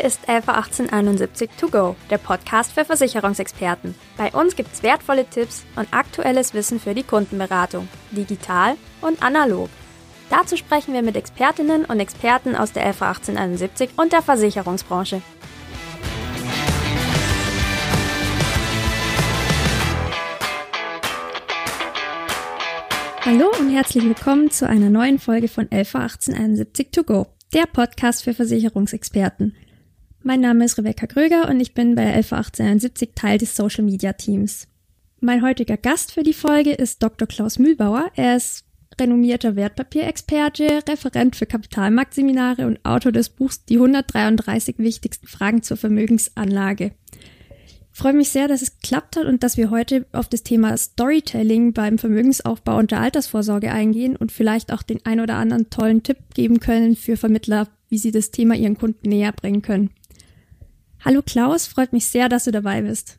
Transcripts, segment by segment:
Hier ist LV 1871 To Go, der Podcast für Versicherungsexperten. Bei uns gibt es wertvolle Tipps und aktuelles Wissen für die Kundenberatung, digital und analog. Dazu sprechen wir mit Expertinnen und Experten aus der LV 1871 und der Versicherungsbranche. Hallo und herzlich willkommen zu einer neuen Folge von LV 1871 To Go, der Podcast für Versicherungsexperten. Mein Name ist Rebecca Kröger und ich bin bei LV 1871 Teil des Social Media Teams. Mein heutiger Gast für die Folge ist Dr. Klaus Mühlbauer. Er ist renommierter Wertpapierexperte, Referent für Kapitalmarktseminare und Autor des Buchs Die 133 wichtigsten Fragen zur Vermögensanlage. Ich freue mich sehr, dass es geklappt hat und dass wir heute auf das Thema Storytelling beim Vermögensaufbau und der Altersvorsorge eingehen und vielleicht auch den ein oder anderen tollen Tipp geben können für Vermittler, wie sie das Thema ihren Kunden näher bringen können. Hallo Klaus, freut mich sehr, dass du dabei bist.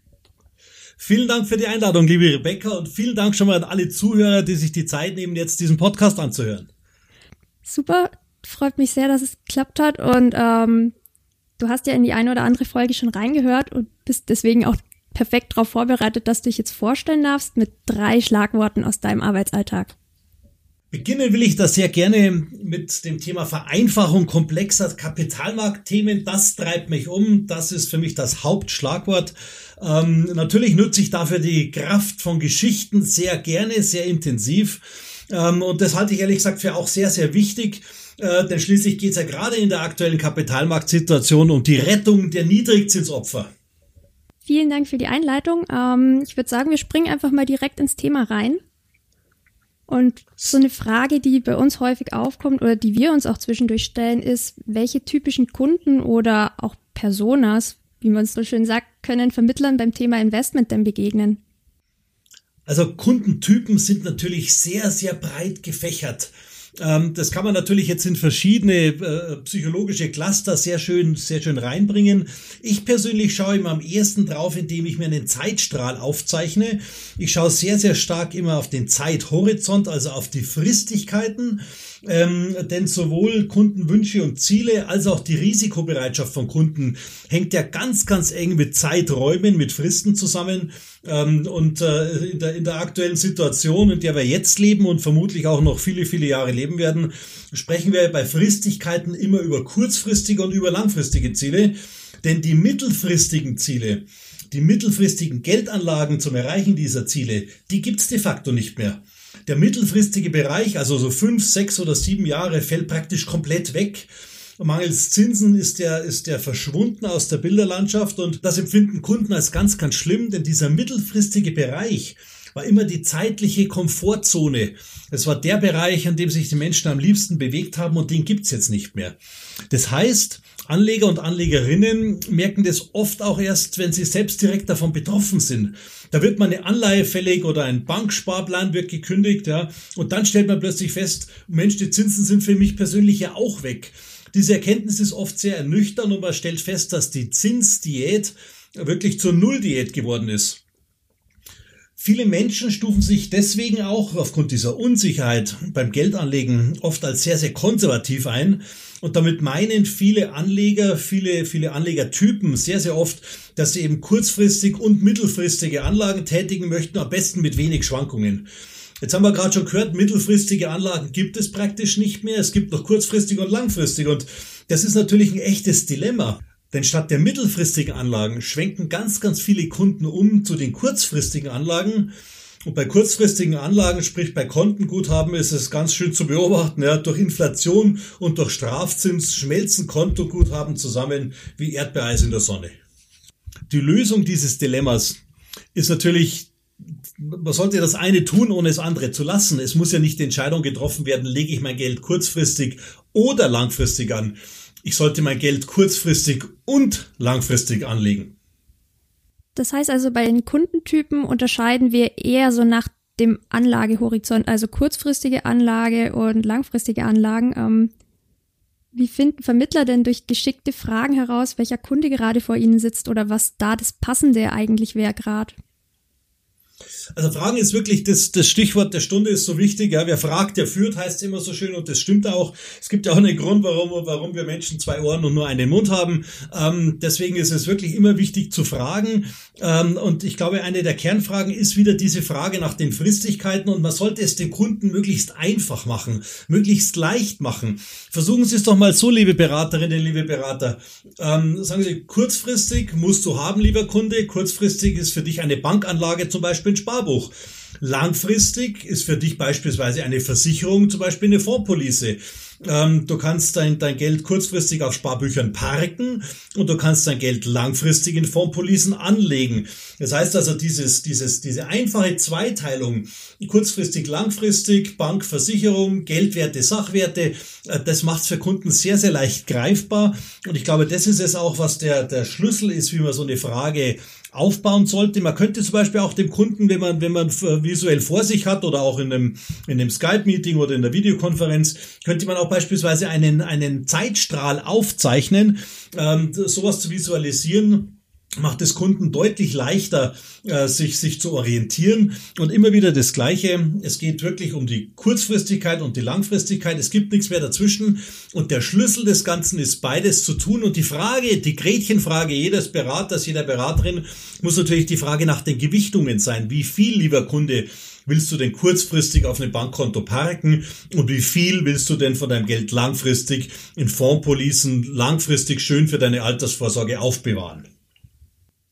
Vielen Dank für die Einladung, liebe Rebecca, und vielen Dank schon mal an alle Zuhörer, die sich die Zeit nehmen, jetzt diesen Podcast anzuhören. Super, freut mich sehr, dass es geklappt hat und ähm, du hast ja in die eine oder andere Folge schon reingehört und bist deswegen auch perfekt darauf vorbereitet, dass du dich jetzt vorstellen darfst mit drei Schlagworten aus deinem Arbeitsalltag. Beginnen will ich das sehr gerne mit dem Thema Vereinfachung komplexer Kapitalmarktthemen. Das treibt mich um. Das ist für mich das Hauptschlagwort. Ähm, natürlich nutze ich dafür die Kraft von Geschichten sehr gerne, sehr intensiv. Ähm, und das halte ich ehrlich gesagt für auch sehr, sehr wichtig. Äh, denn schließlich geht es ja gerade in der aktuellen Kapitalmarktsituation um die Rettung der Niedrigzinsopfer. Vielen Dank für die Einleitung. Ähm, ich würde sagen, wir springen einfach mal direkt ins Thema rein. Und so eine Frage, die bei uns häufig aufkommt oder die wir uns auch zwischendurch stellen, ist, welche typischen Kunden oder auch Personas, wie man es so schön sagt, können Vermittlern beim Thema Investment denn begegnen? Also Kundentypen sind natürlich sehr, sehr breit gefächert. Ähm, das kann man natürlich jetzt in verschiedene äh, psychologische Cluster sehr schön, sehr schön reinbringen. Ich persönlich schaue immer am ehesten drauf, indem ich mir einen Zeitstrahl aufzeichne. Ich schaue sehr, sehr stark immer auf den Zeithorizont, also auf die Fristigkeiten. Ähm, denn sowohl Kundenwünsche und Ziele als auch die Risikobereitschaft von Kunden hängt ja ganz, ganz eng mit Zeiträumen, mit Fristen zusammen. Ähm, und äh, in, der, in der aktuellen Situation, in der wir jetzt leben und vermutlich auch noch viele, viele Jahre leben werden, sprechen wir bei Fristigkeiten immer über kurzfristige und über langfristige Ziele. Denn die mittelfristigen Ziele, die mittelfristigen Geldanlagen zum Erreichen dieser Ziele, die gibt's de facto nicht mehr. Der mittelfristige Bereich, also so fünf, sechs oder sieben Jahre, fällt praktisch komplett weg. Mangels Zinsen ist der, ist der verschwunden aus der Bilderlandschaft und das empfinden Kunden als ganz, ganz schlimm, denn dieser mittelfristige Bereich war immer die zeitliche Komfortzone. Es war der Bereich, an dem sich die Menschen am liebsten bewegt haben und den gibt's jetzt nicht mehr. Das heißt, Anleger und Anlegerinnen merken das oft auch erst, wenn sie selbst direkt davon betroffen sind. Da wird man eine Anleihe fällig oder ein Banksparplan wird gekündigt, ja, und dann stellt man plötzlich fest, Mensch, die Zinsen sind für mich persönlich ja auch weg. Diese Erkenntnis ist oft sehr ernüchternd und man stellt fest, dass die Zinsdiät wirklich zur Nulldiät geworden ist. Viele Menschen stufen sich deswegen auch aufgrund dieser Unsicherheit beim Geldanlegen oft als sehr, sehr konservativ ein. Und damit meinen viele Anleger, viele, viele Anlegertypen sehr, sehr oft, dass sie eben kurzfristig und mittelfristige Anlagen tätigen möchten, am besten mit wenig Schwankungen. Jetzt haben wir gerade schon gehört, mittelfristige Anlagen gibt es praktisch nicht mehr. Es gibt noch kurzfristige und langfristige. Und das ist natürlich ein echtes Dilemma. Denn statt der mittelfristigen Anlagen schwenken ganz, ganz viele Kunden um zu den kurzfristigen Anlagen. Und bei kurzfristigen Anlagen, sprich bei Kontenguthaben, ist es ganz schön zu beobachten. Ja, durch Inflation und durch Strafzins schmelzen Kontoguthaben zusammen wie Erdbeereis in der Sonne. Die Lösung dieses Dilemmas ist natürlich man sollte das eine tun, ohne das andere zu lassen. Es muss ja nicht die Entscheidung getroffen werden, lege ich mein Geld kurzfristig oder langfristig an. Ich sollte mein Geld kurzfristig und langfristig anlegen. Das heißt also, bei den Kundentypen unterscheiden wir eher so nach dem Anlagehorizont, also kurzfristige Anlage und langfristige Anlagen. Ähm, wie finden Vermittler denn durch geschickte Fragen heraus, welcher Kunde gerade vor ihnen sitzt oder was da das Passende eigentlich wäre gerade? Also Fragen ist wirklich das, das Stichwort der Stunde ist so wichtig. Ja, wer fragt, der führt, heißt immer so schön und das stimmt auch. Es gibt ja auch einen Grund, warum, warum wir Menschen zwei Ohren und nur einen Mund haben. Ähm, deswegen ist es wirklich immer wichtig zu fragen. Ähm, und ich glaube, eine der Kernfragen ist wieder diese Frage nach den Fristigkeiten und man sollte es dem Kunden möglichst einfach machen, möglichst leicht machen. Versuchen Sie es doch mal so, liebe Beraterinnen, liebe Berater. Ähm, sagen Sie, kurzfristig musst du haben, lieber Kunde. Kurzfristig ist für dich eine Bankanlage zum Beispiel ein Sparbuch. Langfristig ist für dich beispielsweise eine Versicherung, zum Beispiel eine Fondspolice. Ähm, du kannst dein, dein Geld kurzfristig auf Sparbüchern parken und du kannst dein Geld langfristig in Fondspolicen anlegen. Das heißt also, dieses, dieses, diese einfache Zweiteilung, kurzfristig, langfristig, Bank, Versicherung, Geldwerte, Sachwerte, äh, das macht es für Kunden sehr, sehr leicht greifbar. Und ich glaube, das ist es auch, was der, der Schlüssel ist, wie man so eine Frage aufbauen sollte. Man könnte zum Beispiel auch dem Kunden, wenn man, wenn man visuell vor sich hat oder auch in einem, in einem Skype-Meeting oder in der Videokonferenz, könnte man auch beispielsweise einen, einen Zeitstrahl aufzeichnen, ähm, sowas zu visualisieren macht es Kunden deutlich leichter, äh, sich, sich zu orientieren. Und immer wieder das Gleiche. Es geht wirklich um die Kurzfristigkeit und die Langfristigkeit. Es gibt nichts mehr dazwischen. Und der Schlüssel des Ganzen ist beides zu tun. Und die Frage, die Gretchenfrage jedes Beraters, jeder Beraterin muss natürlich die Frage nach den Gewichtungen sein. Wie viel, lieber Kunde, willst du denn kurzfristig auf einem Bankkonto parken und wie viel willst du denn von deinem Geld langfristig in Fondspolicen langfristig schön für deine Altersvorsorge aufbewahren?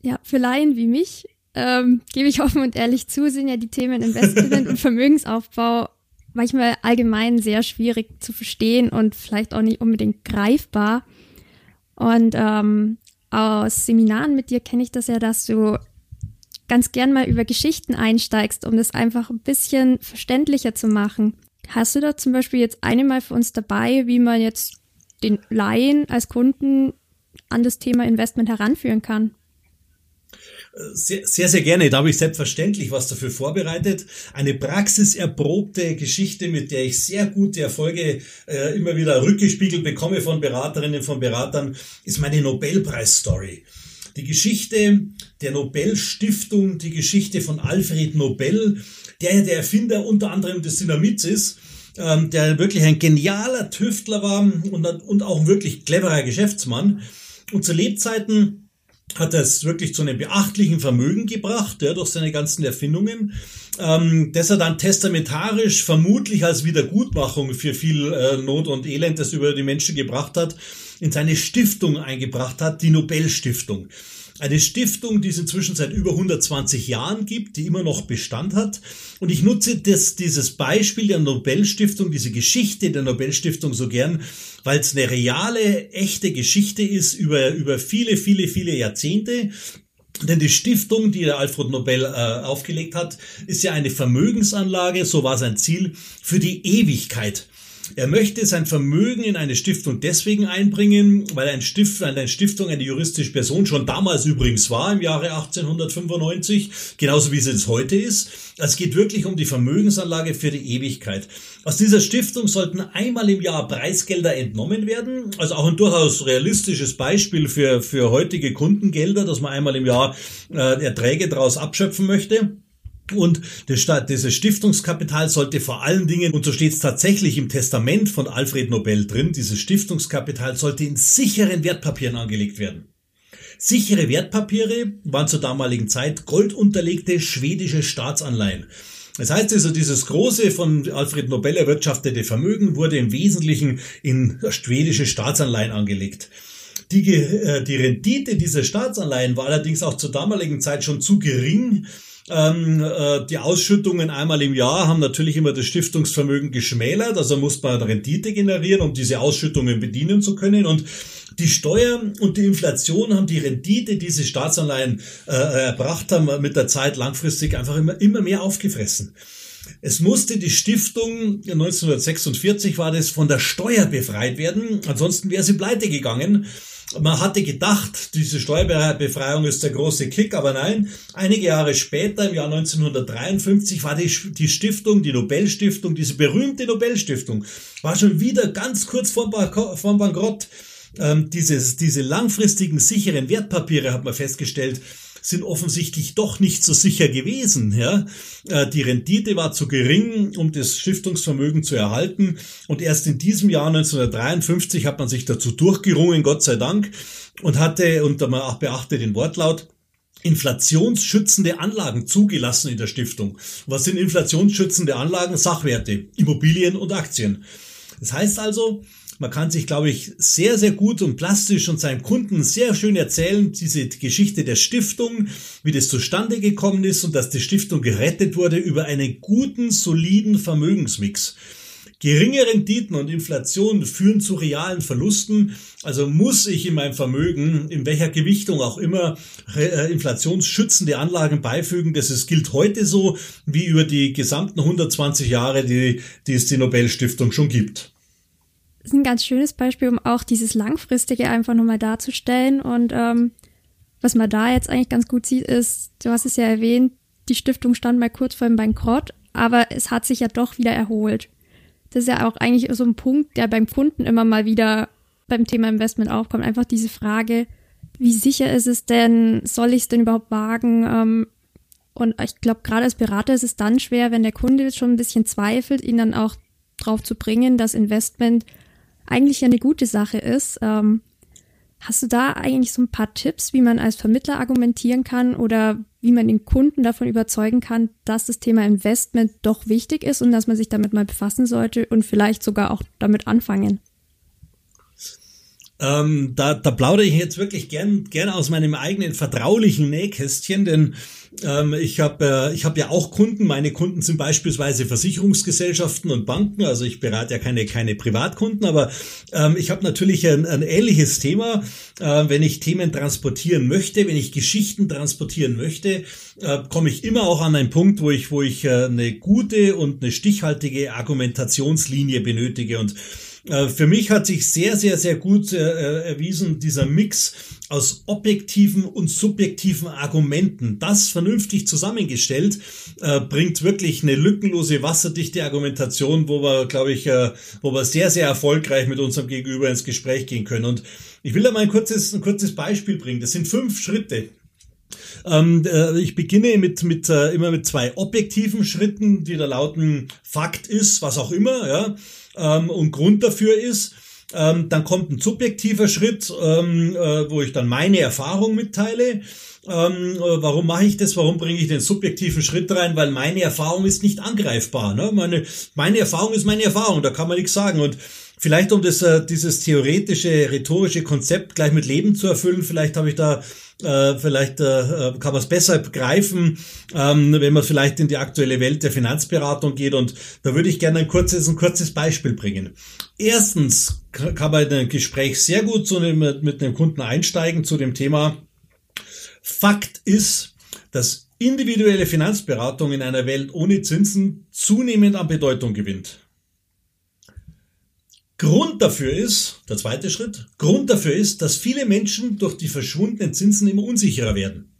Ja, für Laien wie mich, ähm, gebe ich offen und ehrlich zu, sind ja die Themen Investment und Vermögensaufbau manchmal allgemein sehr schwierig zu verstehen und vielleicht auch nicht unbedingt greifbar. Und ähm, aus Seminaren mit dir kenne ich das ja, dass du ganz gern mal über Geschichten einsteigst, um das einfach ein bisschen verständlicher zu machen. Hast du da zum Beispiel jetzt eine mal für uns dabei, wie man jetzt den Laien als Kunden an das Thema Investment heranführen kann? Sehr, sehr, sehr gerne. Da habe ich selbstverständlich was dafür vorbereitet. Eine praxiserprobte Geschichte, mit der ich sehr gute Erfolge äh, immer wieder rückgespiegelt bekomme von Beraterinnen, von Beratern, ist meine Nobelpreis-Story. Die Geschichte der Nobelstiftung, die Geschichte von Alfred Nobel, der der Erfinder unter anderem des Dynamits ist, ähm, der wirklich ein genialer Tüftler war und, und auch wirklich cleverer Geschäftsmann. Und zu Lebzeiten hat es wirklich zu einem beachtlichen Vermögen gebracht, ja, durch seine ganzen Erfindungen, ähm, das er dann testamentarisch vermutlich als Wiedergutmachung für viel äh, Not und Elend, das über die Menschen gebracht hat, in seine Stiftung eingebracht hat, die Nobelstiftung. Eine Stiftung, die es inzwischen seit über 120 Jahren gibt, die immer noch Bestand hat. Und ich nutze das, dieses Beispiel der Nobelstiftung, diese Geschichte der Nobelstiftung so gern, weil es eine reale, echte Geschichte ist über, über viele, viele, viele Jahrzehnte. Denn die Stiftung, die der Alfred Nobel äh, aufgelegt hat, ist ja eine Vermögensanlage, so war sein Ziel, für die Ewigkeit. Er möchte sein Vermögen in eine Stiftung deswegen einbringen, weil ein Stift, eine Stiftung eine juristische Person schon damals übrigens war, im Jahre 1895, genauso wie es heute ist. Es geht wirklich um die Vermögensanlage für die Ewigkeit. Aus dieser Stiftung sollten einmal im Jahr Preisgelder entnommen werden, also auch ein durchaus realistisches Beispiel für, für heutige Kundengelder, dass man einmal im Jahr äh, Erträge daraus abschöpfen möchte. Und dieses Stiftungskapital sollte vor allen Dingen, und so steht es tatsächlich im Testament von Alfred Nobel drin, dieses Stiftungskapital sollte in sicheren Wertpapieren angelegt werden. Sichere Wertpapiere waren zur damaligen Zeit goldunterlegte schwedische Staatsanleihen. Das heißt also, dieses große von Alfred Nobel erwirtschaftete Vermögen wurde im Wesentlichen in schwedische Staatsanleihen angelegt. Die, äh, die Rendite dieser Staatsanleihen war allerdings auch zur damaligen Zeit schon zu gering, ähm, äh, die Ausschüttungen einmal im Jahr haben natürlich immer das Stiftungsvermögen geschmälert, also muss man Rendite generieren, um diese Ausschüttungen bedienen zu können. Und die Steuer und die Inflation haben die Rendite, die diese Staatsanleihen äh, erbracht haben, mit der Zeit langfristig einfach immer, immer mehr aufgefressen. Es musste die Stiftung, 1946 war das, von der Steuer befreit werden, ansonsten wäre sie pleite gegangen. Man hatte gedacht, diese Steuerbefreiung ist der große Kick, aber nein, einige Jahre später, im Jahr 1953, war die, die Stiftung, die Nobelstiftung, diese berühmte Nobelstiftung, war schon wieder ganz kurz vorm, vorm Bankrott. Ähm, dieses, diese langfristigen sicheren Wertpapiere, hat man festgestellt, sind offensichtlich doch nicht so sicher gewesen. Ja? Äh, die Rendite war zu gering, um das Stiftungsvermögen zu erhalten. Und erst in diesem Jahr 1953 hat man sich dazu durchgerungen, Gott sei Dank, und hatte, und man auch beachte den Wortlaut, inflationsschützende Anlagen zugelassen in der Stiftung. Was sind inflationsschützende Anlagen? Sachwerte, Immobilien und Aktien. Das heißt also, man kann sich, glaube ich, sehr, sehr gut und plastisch und seinem Kunden sehr schön erzählen, diese Geschichte der Stiftung, wie das zustande gekommen ist und dass die Stiftung gerettet wurde über einen guten, soliden Vermögensmix. Geringe Renditen und Inflation führen zu realen Verlusten. Also muss ich in meinem Vermögen, in welcher Gewichtung auch immer, äh, inflationsschützende Anlagen beifügen. Das ist, gilt heute so wie über die gesamten 120 Jahre, die, die es die Nobelstiftung schon gibt. Ist ein ganz schönes Beispiel, um auch dieses Langfristige einfach nochmal darzustellen. Und ähm, was man da jetzt eigentlich ganz gut sieht, ist, du hast es ja erwähnt, die Stiftung stand mal kurz vor dem Bankrott, aber es hat sich ja doch wieder erholt. Das ist ja auch eigentlich so ein Punkt, der beim Kunden immer mal wieder beim Thema Investment aufkommt. Einfach diese Frage, wie sicher ist es denn? Soll ich es denn überhaupt wagen? Ähm, und ich glaube, gerade als Berater ist es dann schwer, wenn der Kunde schon ein bisschen zweifelt, ihn dann auch drauf zu bringen, dass Investment eigentlich ja eine gute Sache ist. Ähm, hast du da eigentlich so ein paar Tipps, wie man als Vermittler argumentieren kann oder wie man den Kunden davon überzeugen kann, dass das Thema Investment doch wichtig ist und dass man sich damit mal befassen sollte und vielleicht sogar auch damit anfangen? Ähm, da, da plaudere ich jetzt wirklich gern, gern aus meinem eigenen vertraulichen Nähkästchen, denn ähm, ich habe äh, ich hab ja auch Kunden. Meine Kunden sind beispielsweise Versicherungsgesellschaften und Banken. Also ich berate ja keine, keine Privatkunden, aber ähm, ich habe natürlich ein, ein ähnliches Thema. Äh, wenn ich Themen transportieren möchte, wenn ich Geschichten transportieren möchte, äh, komme ich immer auch an einen Punkt, wo ich, wo ich äh, eine gute und eine stichhaltige Argumentationslinie benötige. Und für mich hat sich sehr, sehr, sehr gut äh, äh, erwiesen, dieser Mix aus objektiven und subjektiven Argumenten. Das vernünftig zusammengestellt, äh, bringt wirklich eine lückenlose, wasserdichte Argumentation, wo wir, glaube ich, äh, wo wir sehr, sehr erfolgreich mit unserem Gegenüber ins Gespräch gehen können. Und ich will da mal ein kurzes, ein kurzes Beispiel bringen. Das sind fünf Schritte. Ähm, äh, ich beginne mit, mit äh, immer mit zwei objektiven Schritten, die da lauten Fakt ist, was auch immer, ja ähm, und Grund dafür ist. Ähm, dann kommt ein subjektiver Schritt, ähm, äh, wo ich dann meine Erfahrung mitteile. Ähm, äh, warum mache ich das? Warum bringe ich den subjektiven Schritt rein? Weil meine Erfahrung ist nicht angreifbar. Ne? Meine, meine Erfahrung ist meine Erfahrung, da kann man nichts sagen. Und vielleicht um das, äh, dieses theoretische, rhetorische Konzept gleich mit Leben zu erfüllen, vielleicht habe ich da äh, vielleicht äh, kann man es besser begreifen, ähm, wenn man vielleicht in die aktuelle Welt der Finanzberatung geht. Und da würde ich gerne ein kurzes, ein kurzes Beispiel bringen. Erstens kann man in ein Gespräch sehr gut einem, mit einem Kunden einsteigen zu dem Thema. Fakt ist, dass individuelle Finanzberatung in einer Welt ohne Zinsen zunehmend an Bedeutung gewinnt. Grund dafür ist, der zweite Schritt, Grund dafür ist, dass viele Menschen durch die verschwundenen Zinsen immer unsicherer werden.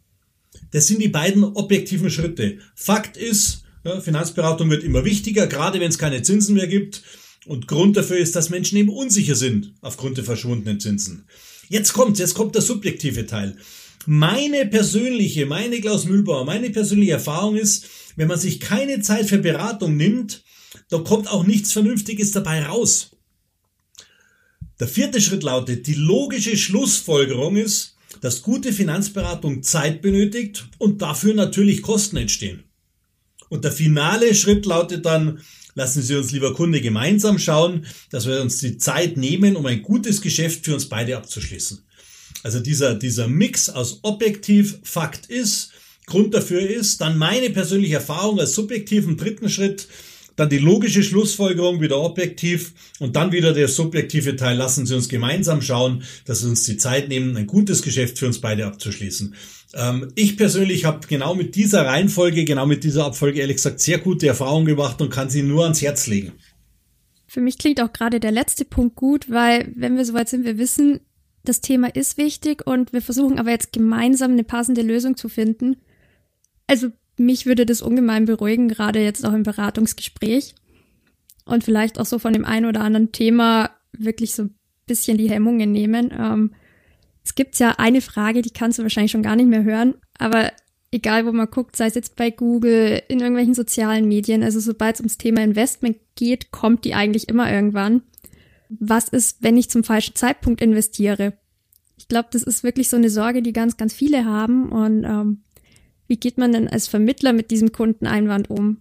Das sind die beiden objektiven Schritte. Fakt ist, Finanzberatung wird immer wichtiger, gerade wenn es keine Zinsen mehr gibt. Und Grund dafür ist, dass Menschen eben unsicher sind aufgrund der verschwundenen Zinsen. Jetzt kommt, jetzt kommt der subjektive Teil. Meine persönliche, meine Klaus Mühlbauer, meine persönliche Erfahrung ist, wenn man sich keine Zeit für Beratung nimmt, da kommt auch nichts Vernünftiges dabei raus. Der vierte Schritt lautet, die logische Schlussfolgerung ist, dass gute Finanzberatung Zeit benötigt und dafür natürlich Kosten entstehen. Und der finale Schritt lautet dann, lassen Sie uns lieber Kunde gemeinsam schauen, dass wir uns die Zeit nehmen, um ein gutes Geschäft für uns beide abzuschließen. Also dieser, dieser Mix aus objektiv Fakt ist, Grund dafür ist, dann meine persönliche Erfahrung als subjektiven dritten Schritt, dann die logische Schlussfolgerung wieder objektiv und dann wieder der subjektive Teil. Lassen Sie uns gemeinsam schauen, dass wir uns die Zeit nehmen, ein gutes Geschäft für uns beide abzuschließen. Ähm, ich persönlich habe genau mit dieser Reihenfolge, genau mit dieser Abfolge ehrlich gesagt sehr gute Erfahrungen gemacht und kann sie nur ans Herz legen. Für mich klingt auch gerade der letzte Punkt gut, weil wenn wir soweit sind, wir wissen, das Thema ist wichtig und wir versuchen aber jetzt gemeinsam eine passende Lösung zu finden. Also mich würde das ungemein beruhigen, gerade jetzt auch im Beratungsgespräch. Und vielleicht auch so von dem einen oder anderen Thema wirklich so ein bisschen die Hemmungen nehmen. Ähm, Es gibt ja eine Frage, die kannst du wahrscheinlich schon gar nicht mehr hören, aber egal wo man guckt, sei es jetzt bei Google, in irgendwelchen sozialen Medien, also sobald es ums Thema Investment geht, kommt die eigentlich immer irgendwann. Was ist, wenn ich zum falschen Zeitpunkt investiere? Ich glaube, das ist wirklich so eine Sorge, die ganz, ganz viele haben. Und ähm, wie geht man denn als Vermittler mit diesem Kundeneinwand um?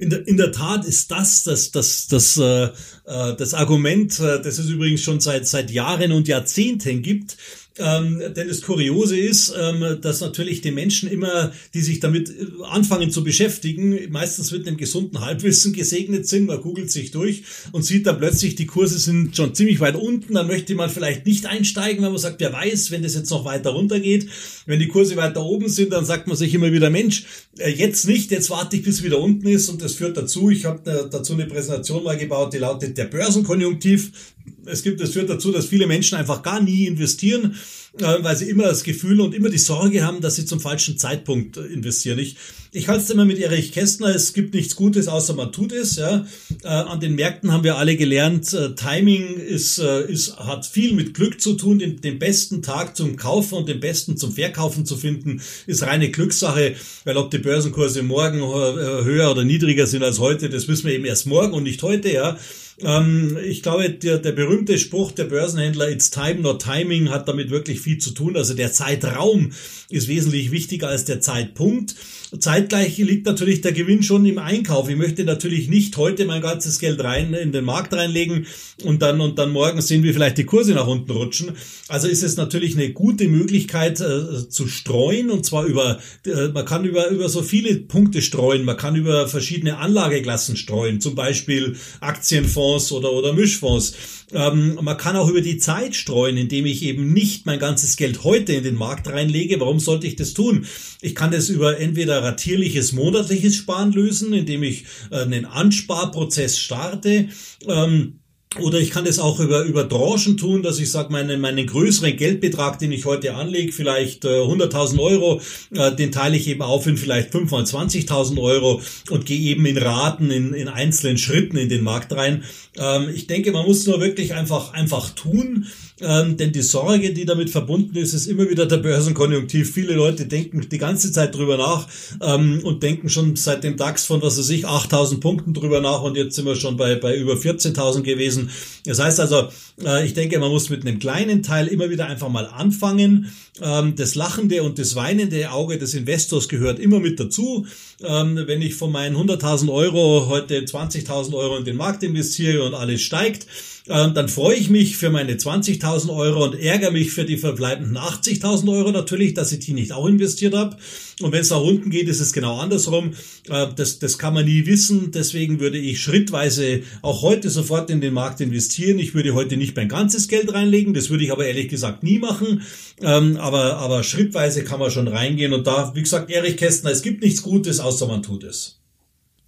In der, in der Tat ist das das, das, das, äh, äh das Argument, äh, das es übrigens schon seit, seit Jahren und Jahrzehnten gibt, ähm, denn das Kuriose ist, ähm, dass natürlich die Menschen immer, die sich damit äh, anfangen zu beschäftigen, meistens mit einem gesunden Halbwissen gesegnet sind. Man googelt sich durch und sieht dann plötzlich, die Kurse sind schon ziemlich weit unten. Dann möchte man vielleicht nicht einsteigen, weil man sagt, wer weiß, wenn das jetzt noch weiter runter geht. Wenn die Kurse weiter oben sind, dann sagt man sich immer wieder, Mensch, äh, jetzt nicht, jetzt warte ich, bis wieder unten ist. Und das führt dazu, ich habe äh, dazu eine Präsentation mal gebaut, die lautet der Börsenkonjunktiv. Es gibt, es führt dazu, dass viele Menschen einfach gar nie investieren, weil sie immer das Gefühl und immer die Sorge haben, dass sie zum falschen Zeitpunkt äh, investieren. Ich, ich halte es immer mit Erich Kästner, es gibt nichts Gutes, außer man tut es. Ja. Äh, an den Märkten haben wir alle gelernt, Timing ist, ist, hat viel mit Glück zu tun. Den, den besten Tag zum Kaufen und den besten zum Verkaufen zu finden, ist reine Glückssache, weil ob die Börsenkurse morgen höher oder niedriger sind als heute, das wissen wir eben erst morgen und nicht heute. Ja. Ähm, ich glaube, der, der berühmte Spruch der Börsenhändler, it's time, not timing, hat damit wirklich viel zu tun. Also der Zeitraum ist wesentlich wichtiger als der Zeitpunkt. Zeitgleich liegt natürlich der Gewinn schon im Einkauf. Ich möchte natürlich nicht heute mein ganzes Geld rein in den Markt reinlegen und dann und dann morgen sehen wir vielleicht die Kurse nach unten rutschen. Also ist es natürlich eine gute Möglichkeit äh, zu streuen und zwar über äh, man kann über über so viele Punkte streuen. Man kann über verschiedene Anlageklassen streuen, zum Beispiel Aktienfonds oder oder Mischfonds. Ähm, man kann auch über die Zeit streuen, indem ich eben nicht mein ganzes Geld heute in den Markt reinlege. Warum sollte ich das tun? Ich kann das über entweder ratierliches monatliches Sparen lösen, indem ich äh, einen Ansparprozess starte. Ähm, oder ich kann das auch über, über Tranchen tun, dass ich sage, meinen, meinen größeren Geldbetrag, den ich heute anlege, vielleicht äh, 100.000 Euro, äh, den teile ich eben auf in vielleicht 5 mal 20.000 Euro und gehe eben in Raten, in, in einzelnen Schritten in den Markt rein. Ähm, ich denke, man muss nur wirklich einfach, einfach tun. Ähm, denn die Sorge, die damit verbunden ist, ist immer wieder der Börsenkonjunktiv. Viele Leute denken die ganze Zeit drüber nach ähm, und denken schon seit dem DAX von, was weiß ich, 8000 Punkten drüber nach und jetzt sind wir schon bei, bei über 14.000 gewesen. Das heißt also, äh, ich denke, man muss mit einem kleinen Teil immer wieder einfach mal anfangen. Ähm, das lachende und das weinende Auge des Investors gehört immer mit dazu. Ähm, wenn ich von meinen 100.000 Euro heute 20.000 Euro in den Markt investiere und alles steigt, ähm, dann freue ich mich für meine 20.000 Euro und ärgere mich für die verbleibenden 80.000 Euro natürlich, dass ich die nicht auch investiert habe. Und wenn es nach unten geht, ist es genau andersrum. Äh, das, das kann man nie wissen. Deswegen würde ich schrittweise auch heute sofort in den Markt investieren. Ich würde heute nicht mein ganzes Geld reinlegen. Das würde ich aber ehrlich gesagt nie machen. Ähm, aber, aber schrittweise kann man schon reingehen. Und da, wie gesagt, Erich Kästner, es gibt nichts Gutes, außer man tut es.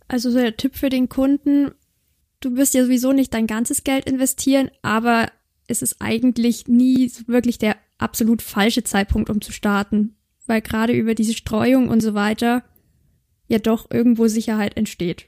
Also so der Tipp für den Kunden, du wirst ja sowieso nicht dein ganzes Geld investieren, aber es ist eigentlich nie wirklich der absolut falsche Zeitpunkt, um zu starten, weil gerade über diese Streuung und so weiter ja doch irgendwo Sicherheit entsteht.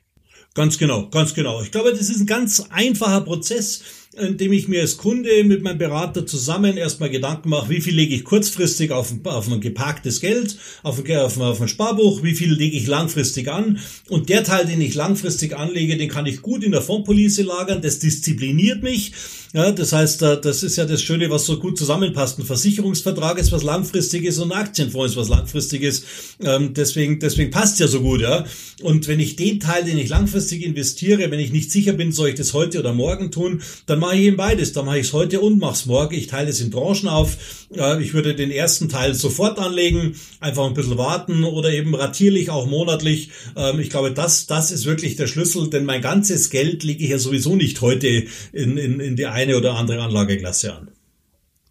Ganz genau, ganz genau. Ich glaube, das ist ein ganz einfacher Prozess indem ich mir als Kunde mit meinem Berater zusammen erstmal Gedanken mache, wie viel lege ich kurzfristig auf, auf ein geparktes Geld, auf ein, auf, ein, auf ein Sparbuch, wie viel lege ich langfristig an. Und der Teil, den ich langfristig anlege, den kann ich gut in der Fondpolice lagern, das diszipliniert mich. Ja, das heißt, das ist ja das Schöne, was so gut zusammenpasst. Ein Versicherungsvertrag ist was langfristiges und ein Aktienfonds ist was langfristiges. Ähm, deswegen, deswegen passt ja so gut, ja. Und wenn ich den Teil, den ich langfristig investiere, wenn ich nicht sicher bin, soll ich das heute oder morgen tun, dann mache ich eben beides. Dann mache ich es heute und mache es morgen. Ich teile es in Branchen auf. Ich würde den ersten Teil sofort anlegen, einfach ein bisschen warten oder eben ratierlich, auch monatlich. Ähm, ich glaube, das, das ist wirklich der Schlüssel, denn mein ganzes Geld lege ich ja sowieso nicht heute in, in, in die eine oder andere Anlageklasse an.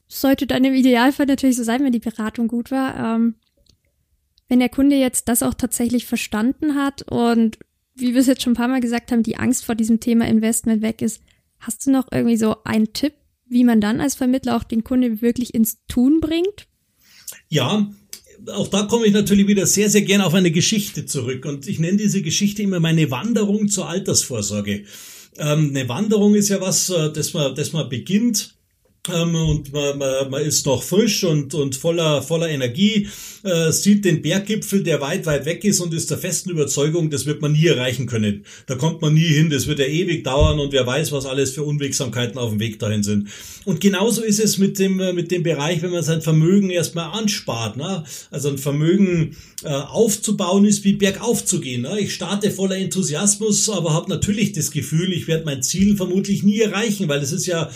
Sollte dann im Idealfall natürlich so sein, wenn die Beratung gut war. Ähm, wenn der Kunde jetzt das auch tatsächlich verstanden hat und wie wir es jetzt schon ein paar Mal gesagt haben, die Angst vor diesem Thema Investment weg ist, Hast du noch irgendwie so einen Tipp, wie man dann als Vermittler auch den Kunde wirklich ins Tun bringt? Ja, auch da komme ich natürlich wieder sehr, sehr gerne auf eine Geschichte zurück. Und ich nenne diese Geschichte immer meine Wanderung zur Altersvorsorge. Ähm, eine Wanderung ist ja was, äh, das man, das man beginnt und man, man, man ist noch frisch und, und voller, voller Energie, äh, sieht den Berggipfel, der weit, weit weg ist und ist der festen Überzeugung, das wird man nie erreichen können. Da kommt man nie hin, das wird ja ewig dauern und wer weiß, was alles für Unwegsamkeiten auf dem Weg dahin sind. Und genauso ist es mit dem, äh, mit dem Bereich, wenn man sein Vermögen erstmal anspart. Ne? Also ein Vermögen äh, aufzubauen ist wie bergauf zu gehen. Ne? Ich starte voller Enthusiasmus, aber habe natürlich das Gefühl, ich werde mein Ziel vermutlich nie erreichen, weil es ist ja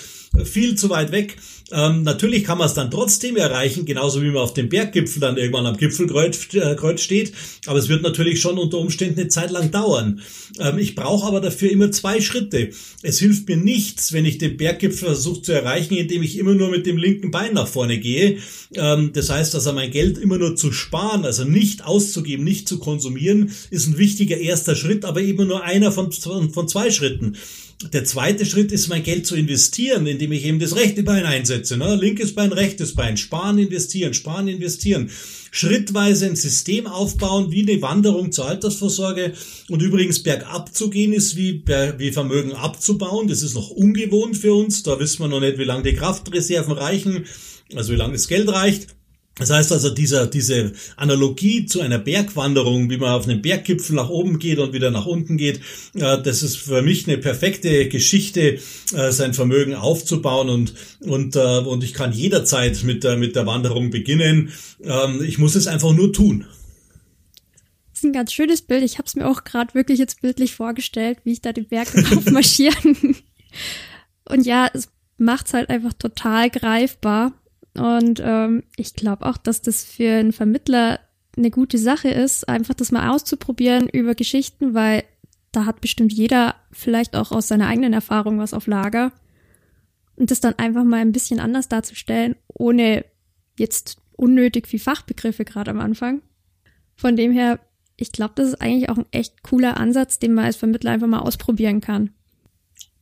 viel zu weit weg. Ähm, natürlich kann man es dann trotzdem erreichen, genauso wie man auf dem Berggipfel dann irgendwann am Gipfelkreuz äh, steht. Aber es wird natürlich schon unter Umständen eine Zeit lang dauern. Ähm, ich brauche aber dafür immer zwei Schritte. Es hilft mir nichts, wenn ich den Berggipfel versuche zu erreichen, indem ich immer nur mit dem linken Bein nach vorne gehe. Ähm, das heißt, also mein Geld immer nur zu sparen, also nicht auszugeben, nicht zu konsumieren, ist ein wichtiger erster Schritt, aber eben nur einer von, von zwei Schritten. Der zweite Schritt ist, mein Geld zu investieren, indem ich eben das rechte Bein einsetze. Ne? Linkes Bein, rechtes Bein. Sparen, investieren, sparen, investieren. Schrittweise ein System aufbauen, wie eine Wanderung zur Altersvorsorge. Und übrigens, bergab zu gehen ist wie, wie Vermögen abzubauen. Das ist noch ungewohnt für uns. Da wissen wir noch nicht, wie lange die Kraftreserven reichen, also wie lange das Geld reicht. Das heißt also, dieser, diese Analogie zu einer Bergwanderung, wie man auf einen Berggipfel nach oben geht und wieder nach unten geht, äh, das ist für mich eine perfekte Geschichte, äh, sein Vermögen aufzubauen und, und, äh, und ich kann jederzeit mit der, mit der Wanderung beginnen. Ähm, ich muss es einfach nur tun. Das ist ein ganz schönes Bild. Ich habe es mir auch gerade wirklich jetzt bildlich vorgestellt, wie ich da den Berg aufmarschiere. und ja, es macht's halt einfach total greifbar und ähm, ich glaube auch, dass das für einen Vermittler eine gute Sache ist, einfach das mal auszuprobieren über Geschichten, weil da hat bestimmt jeder vielleicht auch aus seiner eigenen Erfahrung was auf Lager. Und das dann einfach mal ein bisschen anders darzustellen, ohne jetzt unnötig viel Fachbegriffe gerade am Anfang. Von dem her, ich glaube, das ist eigentlich auch ein echt cooler Ansatz, den man als Vermittler einfach mal ausprobieren kann.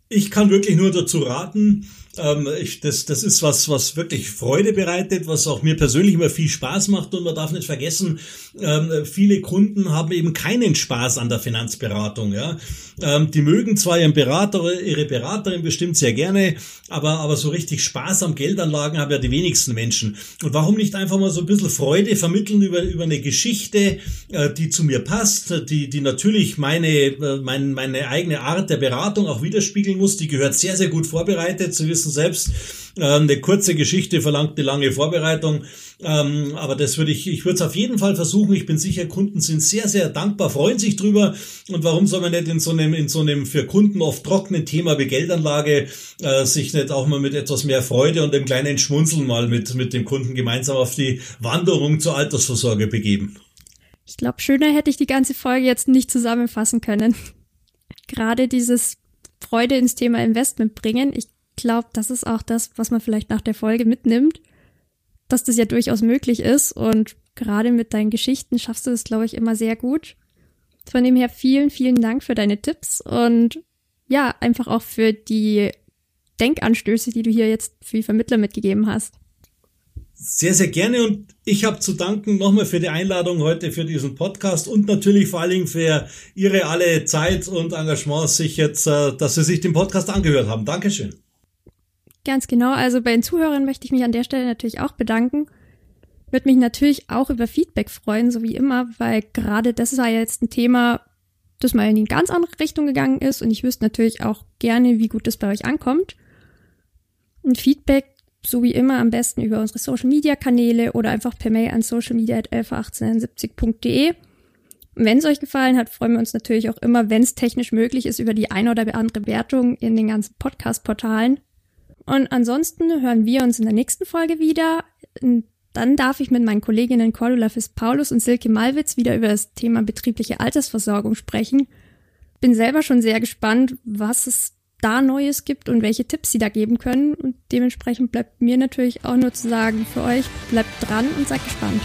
Ich kann wirklich nur dazu raten, ähm, ich, das, das ist was, was wirklich Freude bereitet, was auch mir persönlich immer viel Spaß macht. Und man darf nicht vergessen, ähm, viele Kunden haben eben keinen Spaß an der Finanzberatung. Ja? Ähm, die mögen zwar ihren Berater, ihre Beraterin bestimmt sehr gerne, aber, aber so richtig Spaß am Geldanlagen haben ja die wenigsten Menschen. Und warum nicht einfach mal so ein bisschen Freude vermitteln über, über eine Geschichte, äh, die zu mir passt, die, die natürlich meine, äh, meine, meine eigene Art der Beratung auch widerspiegeln muss. Die gehört sehr, sehr gut vorbereitet. zu wissen, selbst, äh, eine kurze Geschichte verlangt eine lange Vorbereitung. Ähm, aber das würde ich, ich würde es auf jeden Fall versuchen. Ich bin sicher, Kunden sind sehr, sehr dankbar, freuen sich drüber. Und warum soll man nicht in so einem, in so einem für Kunden oft trockenen Thema wie Geldanlage äh, sich nicht auch mal mit etwas mehr Freude und einem kleinen Schmunzeln mal mit, mit dem Kunden gemeinsam auf die Wanderung zur Altersvorsorge begeben? Ich glaube, schöner hätte ich die ganze Folge jetzt nicht zusammenfassen können. Gerade dieses Freude ins Thema Investment bringen. Ich glaube, das ist auch das, was man vielleicht nach der Folge mitnimmt, dass das ja durchaus möglich ist und gerade mit deinen Geschichten schaffst du das, glaube ich, immer sehr gut. Von dem her vielen, vielen Dank für deine Tipps und ja, einfach auch für die Denkanstöße, die du hier jetzt für die Vermittler mitgegeben hast. Sehr, sehr gerne und ich habe zu danken nochmal für die Einladung heute für diesen Podcast und natürlich vor allen Dingen für Ihre alle Zeit und Engagement, sich jetzt, äh, dass Sie sich den Podcast angehört haben. Dankeschön. Ganz genau. Also bei den Zuhörern möchte ich mich an der Stelle natürlich auch bedanken. Würde mich natürlich auch über Feedback freuen, so wie immer, weil gerade das war jetzt ein Thema, das mal in eine ganz andere Richtung gegangen ist und ich wüsste natürlich auch gerne, wie gut das bei euch ankommt. Und Feedback, so wie immer, am besten über unsere Social Media Kanäle oder einfach per Mail an socialmedia.111870.de. Wenn es euch gefallen hat, freuen wir uns natürlich auch immer, wenn es technisch möglich ist, über die eine oder andere Wertung in den ganzen Podcast-Portalen. Und ansonsten hören wir uns in der nächsten Folge wieder. Dann darf ich mit meinen Kolleginnen Cordula Fist-Paulus und Silke Malwitz wieder über das Thema betriebliche Altersversorgung sprechen. Bin selber schon sehr gespannt, was es da Neues gibt und welche Tipps sie da geben können. Und dementsprechend bleibt mir natürlich auch nur zu sagen, für euch bleibt dran und seid gespannt.